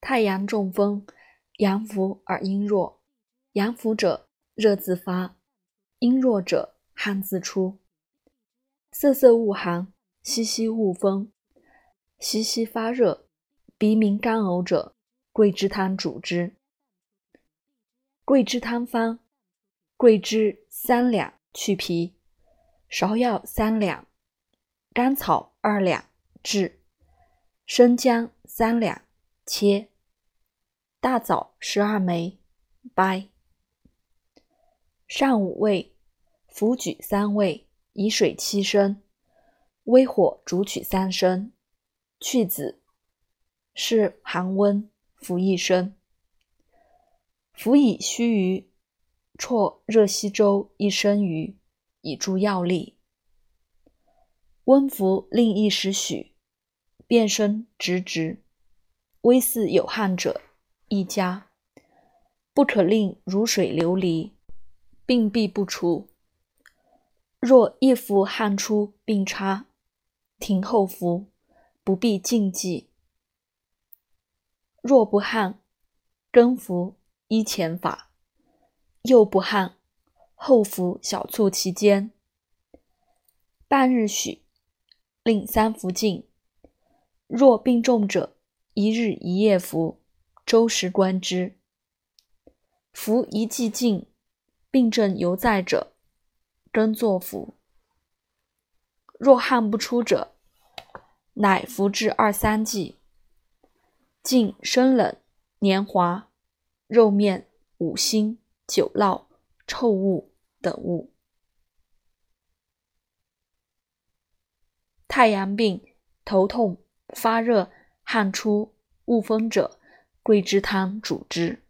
太阳中风，阳伏而阴弱。阳伏者，热自发；阴弱者，汗自出。瑟瑟恶寒，息息恶风，息息发热，鼻鸣干呕者，桂枝汤主之。桂枝汤方：桂枝三两，去皮；芍药三两，甘草二两，炙；生姜三两，切。大枣十二枚，掰。上五味，浮举三味，以水七升，微火煮取三升，去籽，是寒温，服一升。服以须臾，啜热稀粥一升余，以助药力。温服令一时许，变声直直，微似有汗者。一加，不可令如水流离，病必不除。若一服汗出病差，停后服，不必禁忌。若不汗，更服依前法；又不汗，后服小促其间。半日许，令三服尽。若病重者，一日一夜服。周时观之，服一剂尽，病症犹在者，更作服。若汗不出者，乃服至二三剂，尽生冷、黏滑、肉面、五辛、酒酪、臭物等物。太阳病、头痛、发热、汗出、恶风者。桂枝汤主之。